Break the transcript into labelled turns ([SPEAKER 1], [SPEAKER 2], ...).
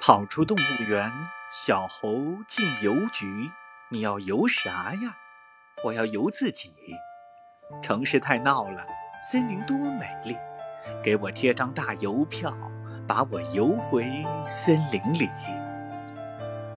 [SPEAKER 1] 跑出动物园小猴进邮局你要邮啥呀？我要邮自己。城市太闹了森林多美丽给我贴张大邮票把我邮回森林里。